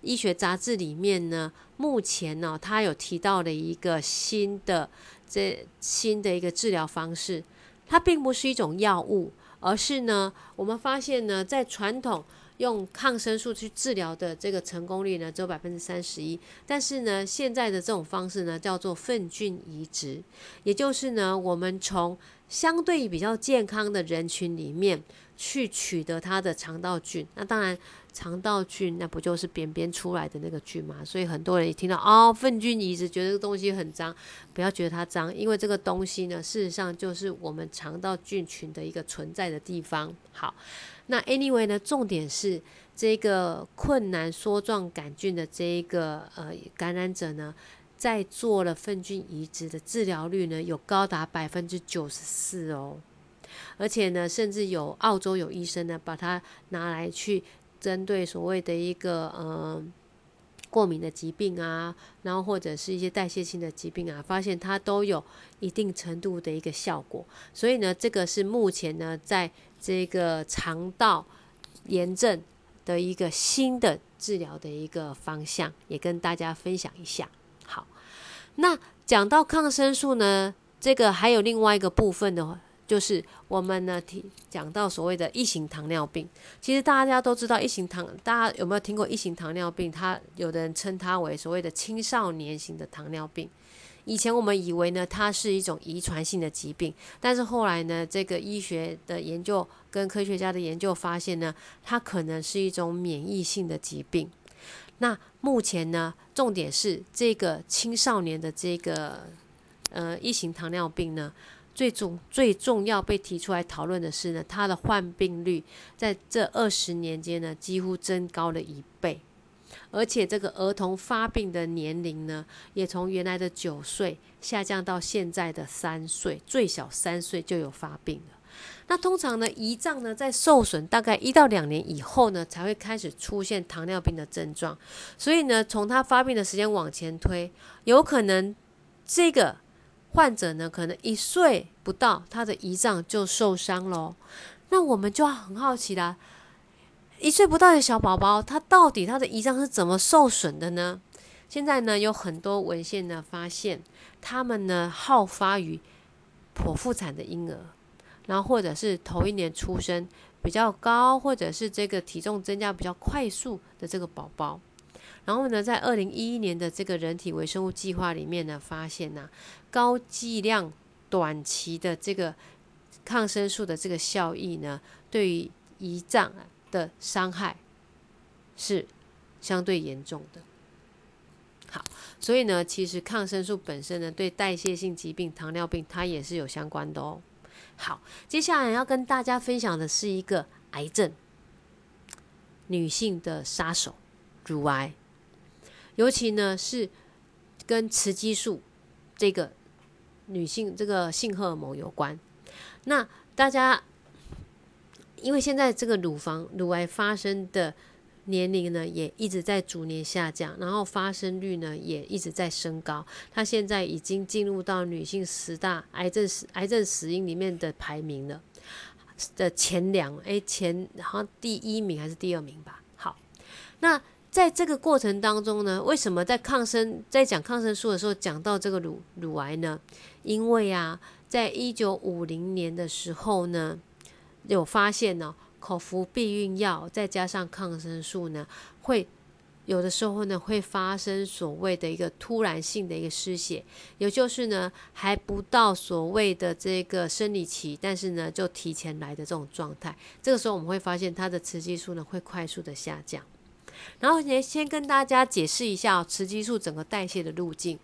医学杂志里面呢，目前呢，他有提到了一个新的这新的一个治疗方式，它并不是一种药物。而是呢，我们发现呢，在传统用抗生素去治疗的这个成功率呢，只有百分之三十一。但是呢，现在的这种方式呢，叫做粪菌移植，也就是呢，我们从相对比较健康的人群里面去取得它的肠道菌。那当然。肠道菌那不就是便便出来的那个菌吗？所以很多人一听到哦粪菌移植，觉得这个东西很脏，不要觉得它脏，因为这个东西呢，事实上就是我们肠道菌群的一个存在的地方。好，那 anyway 呢，重点是这个困难梭状杆菌的这一个呃感染者呢，在做了粪菌移植的治疗率呢，有高达百分之九十四哦，而且呢，甚至有澳洲有医生呢，把它拿来去。针对所谓的一个呃过敏的疾病啊，然后或者是一些代谢性的疾病啊，发现它都有一定程度的一个效果。所以呢，这个是目前呢在这个肠道炎症的一个新的治疗的一个方向，也跟大家分享一下。好，那讲到抗生素呢，这个还有另外一个部分的。就是我们呢提讲到所谓的一型糖尿病，其实大家都知道一型糖，大家有没有听过一型糖尿病？它有的人称它为所谓的青少年型的糖尿病。以前我们以为呢它是一种遗传性的疾病，但是后来呢这个医学的研究跟科学家的研究发现呢，它可能是一种免疫性的疾病。那目前呢，重点是这个青少年的这个呃一型糖尿病呢。最重最重要被提出来讨论的是呢，它的患病率在这二十年间呢，几乎增高了一倍，而且这个儿童发病的年龄呢，也从原来的九岁下降到现在的三岁，最小三岁就有发病了。那通常呢，胰脏呢在受损大概一到两年以后呢，才会开始出现糖尿病的症状，所以呢，从他发病的时间往前推，有可能这个。患者呢，可能一岁不到，他的胰脏就受伤喽。那我们就很好奇啦，一岁不到的小宝宝，他到底他的胰脏是怎么受损的呢？现在呢，有很多文献呢发现，他们呢好发于剖腹产的婴儿，然后或者是头一年出生比较高，或者是这个体重增加比较快速的这个宝宝。然后呢，在二零一一年的这个人体微生物计划里面呢，发现呢，高剂量短期的这个抗生素的这个效益呢，对于胰脏的伤害是相对严重的。好，所以呢，其实抗生素本身呢，对代谢性疾病、糖尿病它也是有相关的哦。好，接下来要跟大家分享的是一个癌症，女性的杀手——乳癌。尤其呢是跟雌激素这个女性这个性荷尔蒙有关。那大家因为现在这个乳房乳癌发生的年龄呢也一直在逐年下降，然后发生率呢也一直在升高。它现在已经进入到女性十大癌症死癌症死因里面的排名了的前两，哎前好像第一名还是第二名吧？好，那。在这个过程当中呢，为什么在抗生在讲抗生素的时候讲到这个乳乳癌呢？因为啊，在一九五零年的时候呢，有发现呢，口服避孕药再加上抗生素呢，会有的时候呢会发生所谓的一个突然性的一个失血，也就是呢还不到所谓的这个生理期，但是呢就提前来的这种状态。这个时候我们会发现它的雌激素呢会快速的下降。然后先先跟大家解释一下雌激素整个代谢的路径。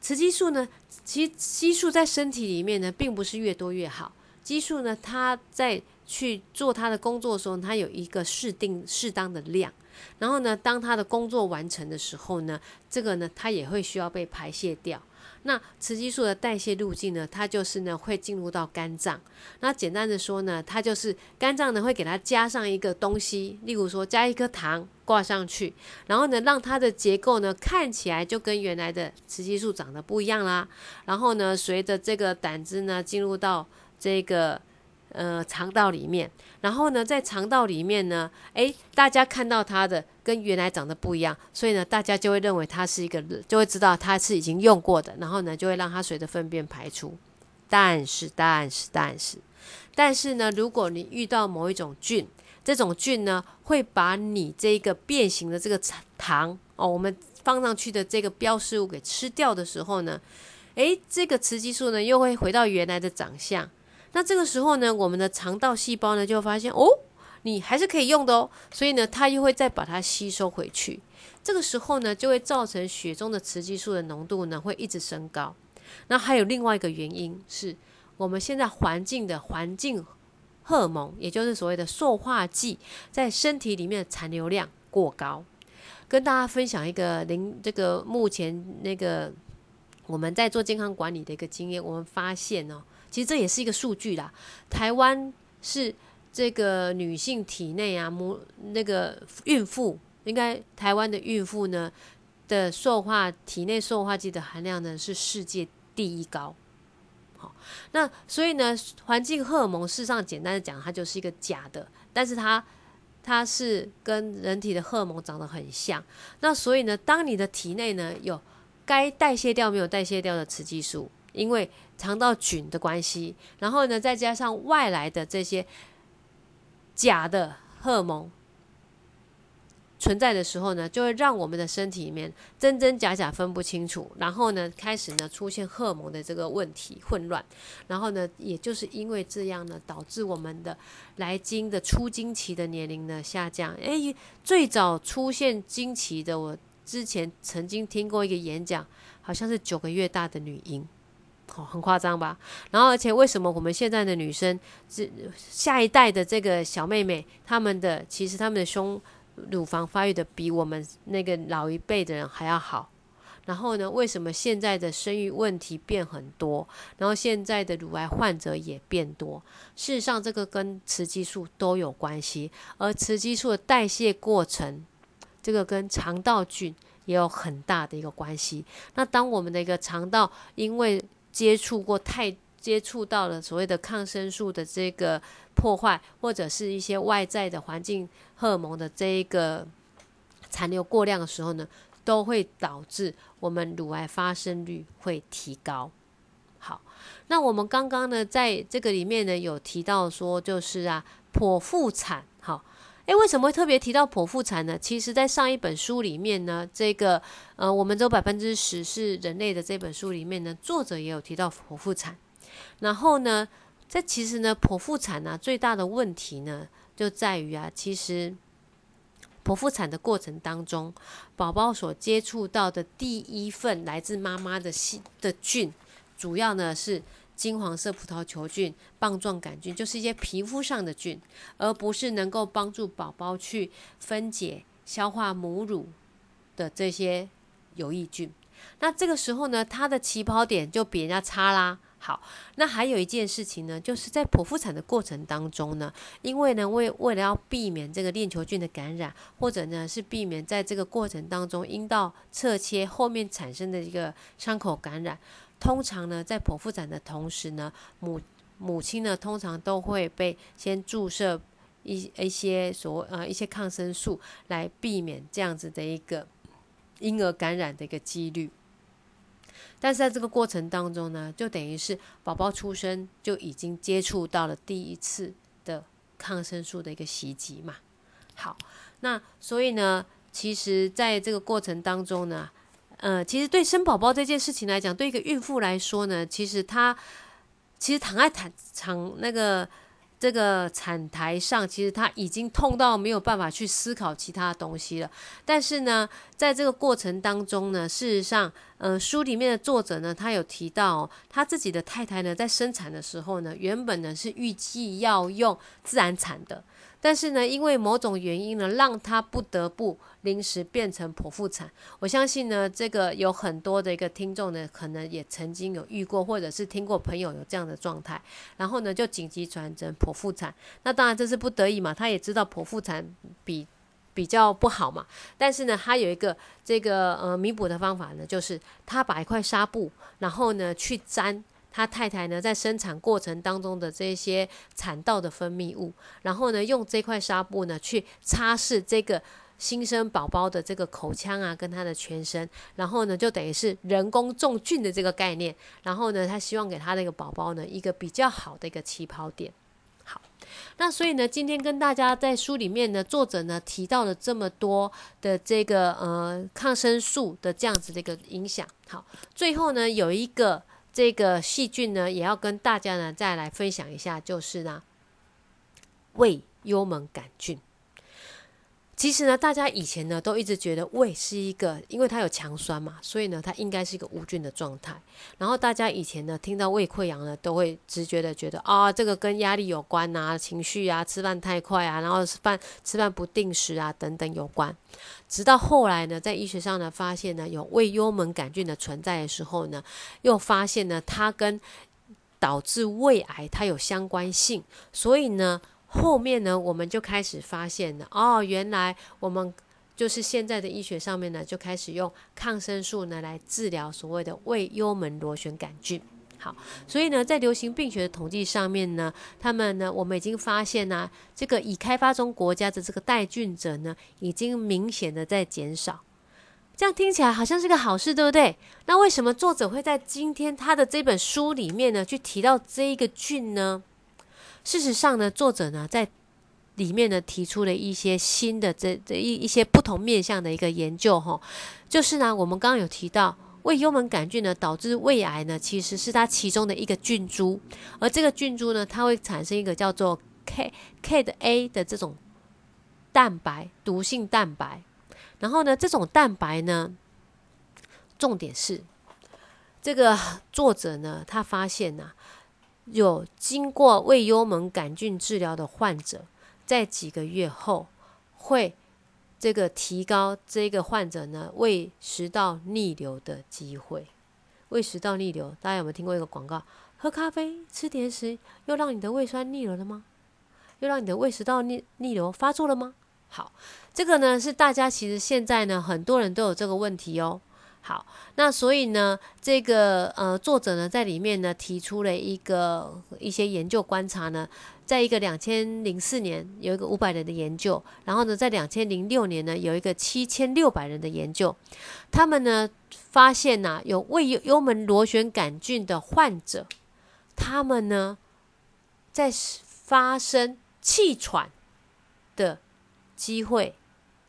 雌激素呢，其实激素在身体里面呢，并不是越多越好。激素呢，它在去做它的工作的时候，它有一个适定适当的量。然后呢，当它的工作完成的时候呢，这个呢，它也会需要被排泄掉。那雌激素的代谢路径呢，它就是呢会进入到肝脏。那简单的说呢，它就是肝脏呢会给它加上一个东西，例如说加一颗糖挂上去，然后呢让它的结构呢看起来就跟原来的雌激素长得不一样啦。然后呢，随着这个胆汁呢进入到这个。呃，肠道里面，然后呢，在肠道里面呢，诶，大家看到它的跟原来长得不一样，所以呢，大家就会认为它是一个，就会知道它是已经用过的，然后呢，就会让它随着粪便排出。但是，但是，但是，但是呢，如果你遇到某一种菌，这种菌呢，会把你这个变形的这个糖哦，我们放上去的这个标识物给吃掉的时候呢，诶，这个雌激素呢，又会回到原来的长相。那这个时候呢，我们的肠道细胞呢就发现哦，你还是可以用的哦，所以呢，它又会再把它吸收回去。这个时候呢，就会造成血中的雌激素的浓度呢会一直升高。那还有另外一个原因是，我们现在环境的环境荷尔蒙，也就是所谓的塑化剂，在身体里面的残留量过高。跟大家分享一个零这个目前那个我们在做健康管理的一个经验，我们发现哦。其实这也是一个数据啦。台湾是这个女性体内啊，母那个孕妇，应该台湾的孕妇呢的塑化体内塑化剂的含量呢是世界第一高。好，那所以呢，环境荷尔蒙事实上简单的讲，它就是一个假的，但是它它是跟人体的荷尔蒙长得很像。那所以呢，当你的体内呢有该代谢掉没有代谢掉的雌激素。因为肠道菌的关系，然后呢，再加上外来的这些假的荷尔蒙存在的时候呢，就会让我们的身体里面真真假假分不清楚，然后呢，开始呢出现荷尔蒙的这个问题混乱，然后呢，也就是因为这样呢，导致我们的来经的出经期的年龄呢下降。诶，最早出现经期的，我之前曾经听过一个演讲，好像是九个月大的女婴。很夸张吧？然后，而且为什么我们现在的女生，这下一代的这个小妹妹，她们的其实她们的胸乳房发育的比我们那个老一辈的人还要好？然后呢，为什么现在的生育问题变很多？然后现在的乳癌患者也变多？事实上，这个跟雌激素都有关系，而雌激素的代谢过程，这个跟肠道菌也有很大的一个关系。那当我们的一个肠道因为接触过太接触到了所谓的抗生素的这个破坏，或者是一些外在的环境荷尔蒙的这一个残留过量的时候呢，都会导致我们乳癌发生率会提高。好，那我们刚刚呢在这个里面呢有提到说，就是啊剖腹产，好。诶，为什么会特别提到剖腹产呢？其实，在上一本书里面呢，这个呃，我们只有百分之十是人类的这本书里面呢，作者也有提到剖腹产。然后呢，这其实呢，剖腹产呢，最大的问题呢，就在于啊，其实剖腹产的过程当中，宝宝所接触到的第一份来自妈妈的细的菌，主要呢是。金黄色葡萄球菌、棒状杆菌，就是一些皮肤上的菌，而不是能够帮助宝宝去分解、消化母乳的这些有益菌。那这个时候呢，它的起跑点就比人家差啦。好，那还有一件事情呢，就是在剖腹产的过程当中呢，因为呢，为为了要避免这个链球菌的感染，或者呢是避免在这个过程当中阴道侧切后面产生的一个伤口感染。通常呢，在剖腹产的同时呢，母母亲呢通常都会被先注射一一些所呃一些抗生素，来避免这样子的一个婴儿感染的一个几率。但是在这个过程当中呢，就等于是宝宝出生就已经接触到了第一次的抗生素的一个袭击嘛。好，那所以呢，其实在这个过程当中呢。呃，其实对生宝宝这件事情来讲，对一个孕妇来说呢，其实她其实躺在产产那个这个产台上，其实她已经痛到没有办法去思考其他东西了。但是呢，在这个过程当中呢，事实上，呃，书里面的作者呢，他有提到他自己的太太呢，在生产的时候呢，原本呢是预计要用自然产的。但是呢，因为某种原因呢，让他不得不临时变成剖腹产。我相信呢，这个有很多的一个听众呢，可能也曾经有遇过，或者是听过朋友有这样的状态，然后呢，就紧急转诊剖腹产。那当然这是不得已嘛，他也知道剖腹产比比较不好嘛，但是呢，他有一个这个呃弥补的方法呢，就是他把一块纱布，然后呢去粘。他太太呢，在生产过程当中的这些产道的分泌物，然后呢，用这块纱布呢去擦拭这个新生宝宝的这个口腔啊，跟他的全身，然后呢，就等于是人工种菌的这个概念，然后呢，他希望给他的一个宝宝呢一个比较好的一个起跑点。好，那所以呢，今天跟大家在书里面呢，作者呢提到了这么多的这个呃抗生素的这样子的一个影响。好，最后呢有一个。这个细菌呢，也要跟大家呢再来分享一下，就是呢，胃幽门杆菌。其实呢，大家以前呢都一直觉得胃是一个，因为它有强酸嘛，所以呢它应该是一个无菌的状态。然后大家以前呢听到胃溃疡呢，都会直觉的觉得啊，这个跟压力有关啊，情绪啊，吃饭太快啊，然后吃饭吃饭不定时啊等等有关。直到后来呢，在医学上呢发现呢有胃幽门杆菌的存在的时候呢，又发现呢它跟导致胃癌它有相关性，所以呢。后面呢，我们就开始发现了哦，原来我们就是现在的医学上面呢，就开始用抗生素呢来治疗所谓的胃幽门螺旋杆菌。好，所以呢，在流行病学的统计上面呢，他们呢，我们已经发现呢，这个已开发中国家的这个带菌者呢，已经明显的在减少。这样听起来好像是个好事，对不对？那为什么作者会在今天他的这本书里面呢，去提到这一个菌呢？事实上呢，作者呢在里面呢提出了一些新的这这一一些不同面向的一个研究哈，就是呢我们刚刚有提到胃幽门杆菌呢导致胃癌呢，其实是它其中的一个菌株，而这个菌株呢它会产生一个叫做 K K 的 A 的这种蛋白毒性蛋白，然后呢这种蛋白呢，重点是这个作者呢他发现呢。有经过胃幽门杆菌治疗的患者，在几个月后会这个提高这个患者呢胃食道逆流的机会。胃食道逆流，大家有没有听过一个广告？喝咖啡、吃甜食，又让你的胃酸逆流了吗？又让你的胃食道逆逆流发作了吗？好，这个呢是大家其实现在呢很多人都有这个问题哦。好，那所以呢，这个呃作者呢在里面呢提出了一个一些研究观察呢，在一个两千零四年有一个五百人的研究，然后呢在两千零六年呢有一个七千六百人的研究，他们呢发现呐有胃幽门螺旋杆菌的患者，他们呢在发生气喘的机会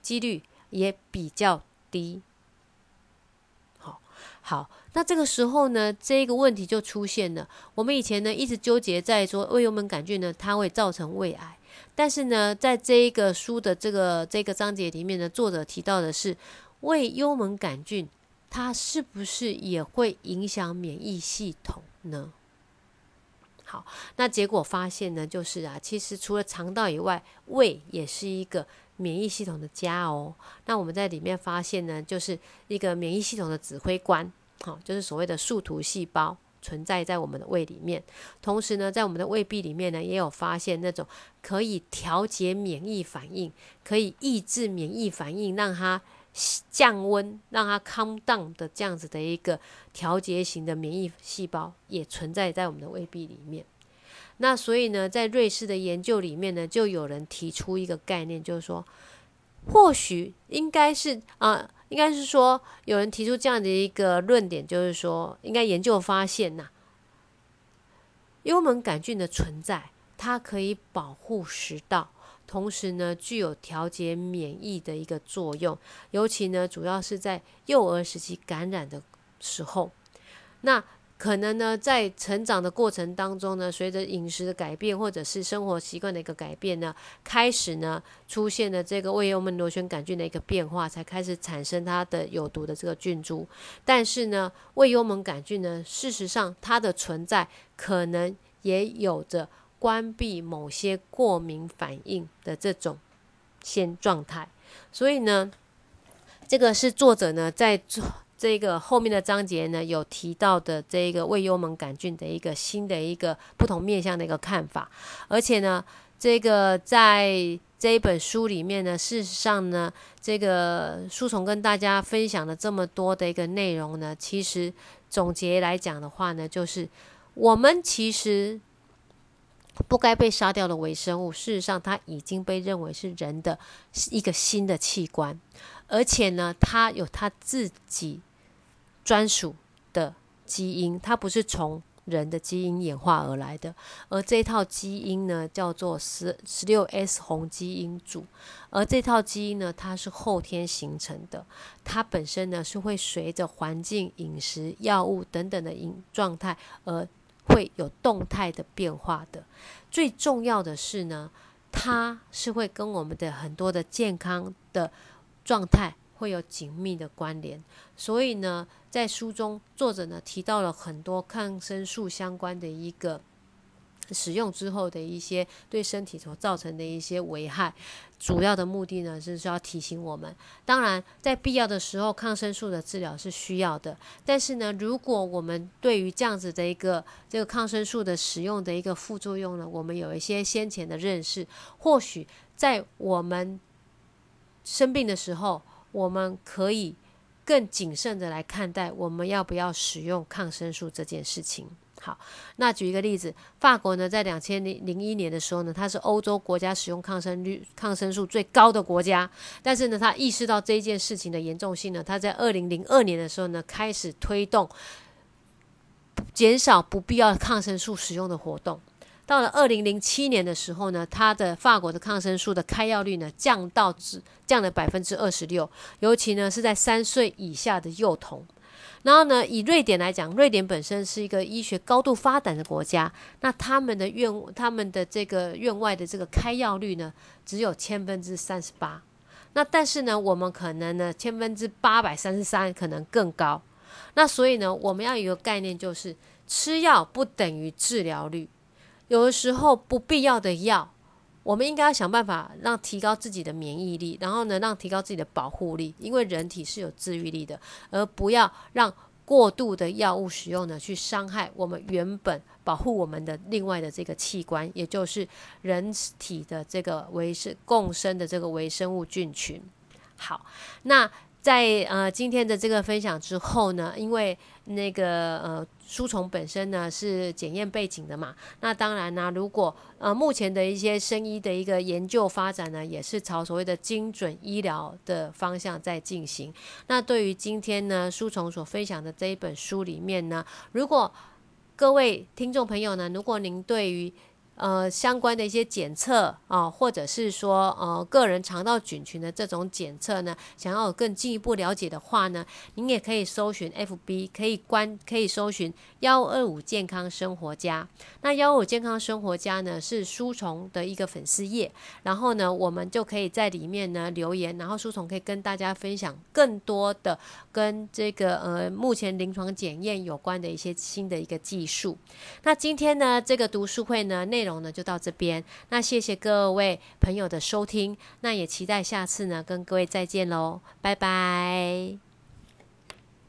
几率也比较低。好，那这个时候呢，这个问题就出现了。我们以前呢一直纠结在说胃幽门杆菌呢，它会造成胃癌。但是呢，在这一个书的这个这个章节里面呢，作者提到的是胃幽门杆菌，它是不是也会影响免疫系统呢？好，那结果发现呢，就是啊，其实除了肠道以外，胃也是一个免疫系统的家哦。那我们在里面发现呢，就是一个免疫系统的指挥官，好，就是所谓的树突细胞存在在我们的胃里面。同时呢，在我们的胃壁里面呢，也有发现那种可以调节免疫反应、可以抑制免疫反应，让它。降温，让它 calm down 的这样子的一个调节型的免疫细胞也存在在我们的胃壁里面。那所以呢，在瑞士的研究里面呢，就有人提出一个概念，就是说，或许应该是啊，应该是说，有人提出这样的一个论点，就是说，应该研究发现呐，幽门杆菌的存在，它可以保护食道。同时呢，具有调节免疫的一个作用，尤其呢，主要是在幼儿时期感染的时候，那可能呢，在成长的过程当中呢，随着饮食的改变或者是生活习惯的一个改变呢，开始呢，出现了这个胃幽门螺旋杆菌的一个变化，才开始产生它的有毒的这个菌株。但是呢，胃幽门杆菌呢，事实上它的存在可能也有着。关闭某些过敏反应的这种先状态。所以呢，这个是作者呢在做这个后面的章节呢有提到的这个胃幽门杆菌的一个新的一个不同面向的一个看法，而且呢，这个在。这一本书里面呢，事实上呢，这个书虫跟大家分享了这么多的一个内容呢，其实总结来讲的话呢，就是我们其实不该被杀掉的微生物，事实上它已经被认为是人的一个新的器官，而且呢，它有它自己专属的基因，它不是从。人的基因演化而来的，而这套基因呢，叫做十十六 S 红基因组，而这套基因呢，它是后天形成的，它本身呢是会随着环境、饮食、药物等等的饮状态而会有动态的变化的。最重要的是呢，它是会跟我们的很多的健康的状态。会有紧密的关联，所以呢，在书中作者呢提到了很多抗生素相关的一个使用之后的一些对身体所造成的一些危害。主要的目的呢，就是要提醒我们，当然在必要的时候，抗生素的治疗是需要的。但是呢，如果我们对于这样子的一个这个抗生素的使用的一个副作用呢，我们有一些先前的认识，或许在我们生病的时候。我们可以更谨慎的来看待我们要不要使用抗生素这件事情。好，那举一个例子，法国呢，在两千零零一年的时候呢，它是欧洲国家使用抗生率抗生素最高的国家，但是呢，他意识到这件事情的严重性呢，他在二零零二年的时候呢，开始推动减少不必要抗生素使用的活动。到了二零零七年的时候呢，它的法国的抗生素的开药率呢降到只降了百分之二十六，尤其呢是在三岁以下的幼童。然后呢，以瑞典来讲，瑞典本身是一个医学高度发展的国家，那他们的院他们的这个院外的这个开药率呢只有千分之三十八。那但是呢，我们可能呢千分之八百三十三可能更高。那所以呢，我们要有一个概念，就是吃药不等于治疗率。有的时候不必要的药，我们应该要想办法让提高自己的免疫力，然后呢，让提高自己的保护力，因为人体是有自愈力的，而不要让过度的药物使用呢去伤害我们原本保护我们的另外的这个器官，也就是人体的这个微生共生的这个微生物菌群。好，那。在呃今天的这个分享之后呢，因为那个呃书虫本身呢是检验背景的嘛，那当然呢，如果呃目前的一些生医的一个研究发展呢，也是朝所谓的精准医疗的方向在进行。那对于今天呢书虫所分享的这一本书里面呢，如果各位听众朋友呢，如果您对于呃，相关的一些检测啊，或者是说呃个人肠道菌群的这种检测呢，想要更进一步了解的话呢，您也可以搜寻 FB，可以关可以搜寻幺二五健康生活家。那幺二五健康生活家呢是书虫的一个粉丝页，然后呢，我们就可以在里面呢留言，然后书虫可以跟大家分享更多的跟这个呃目前临床检验有关的一些新的一个技术。那今天呢这个读书会呢内内容呢就到这边，那谢谢各位朋友的收听，那也期待下次呢跟各位再见喽，拜拜。